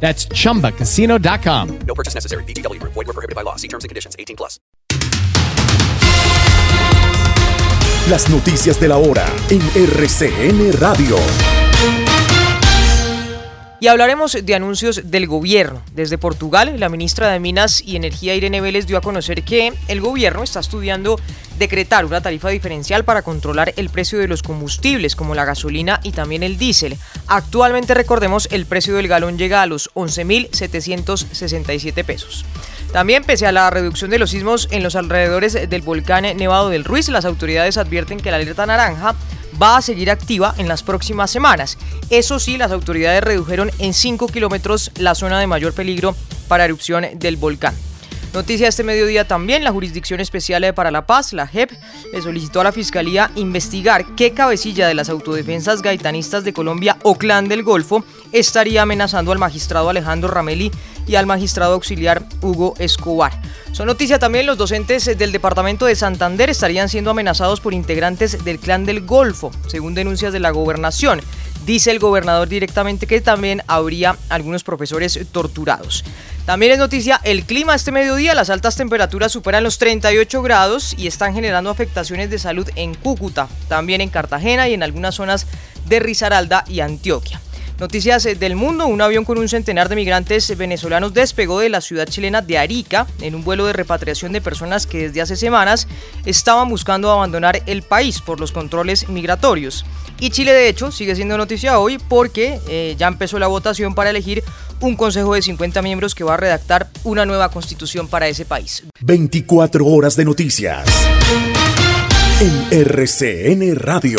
That's chumbacasino.com. No purchase necessary. VGW Group. Void were prohibited by law. See terms and conditions. 18 plus. Las noticias de la hora en RCN Radio. Y hablaremos de anuncios del gobierno. Desde Portugal, la ministra de Minas y Energía Irene Vélez dio a conocer que el gobierno está estudiando decretar una tarifa diferencial para controlar el precio de los combustibles como la gasolina y también el diésel. Actualmente, recordemos, el precio del galón llega a los 11.767 pesos. También, pese a la reducción de los sismos en los alrededores del volcán Nevado del Ruiz, las autoridades advierten que la alerta naranja va a seguir activa en las próximas semanas. Eso sí, las autoridades redujeron en 5 kilómetros la zona de mayor peligro para erupción del volcán. Noticia este mediodía también, la Jurisdicción Especial para la Paz, la JEP, le solicitó a la Fiscalía investigar qué cabecilla de las autodefensas gaitanistas de Colombia o Clan del Golfo estaría amenazando al magistrado Alejandro Rameli y al magistrado auxiliar Hugo Escobar. Son noticia también los docentes del departamento de Santander estarían siendo amenazados por integrantes del Clan del Golfo, según denuncias de la gobernación. Dice el gobernador directamente que también habría algunos profesores torturados. También es noticia el clima este mediodía, las altas temperaturas superan los 38 grados y están generando afectaciones de salud en Cúcuta, también en Cartagena y en algunas zonas de Risaralda y Antioquia. Noticias eh, del mundo, un avión con un centenar de migrantes venezolanos despegó de la ciudad chilena de Arica en un vuelo de repatriación de personas que desde hace semanas estaban buscando abandonar el país por los controles migratorios. Y Chile de hecho sigue siendo noticia hoy porque eh, ya empezó la votación para elegir un consejo de 50 miembros que va a redactar una nueva constitución para ese país. 24 horas de noticias. En RCN Radio.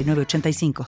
906985.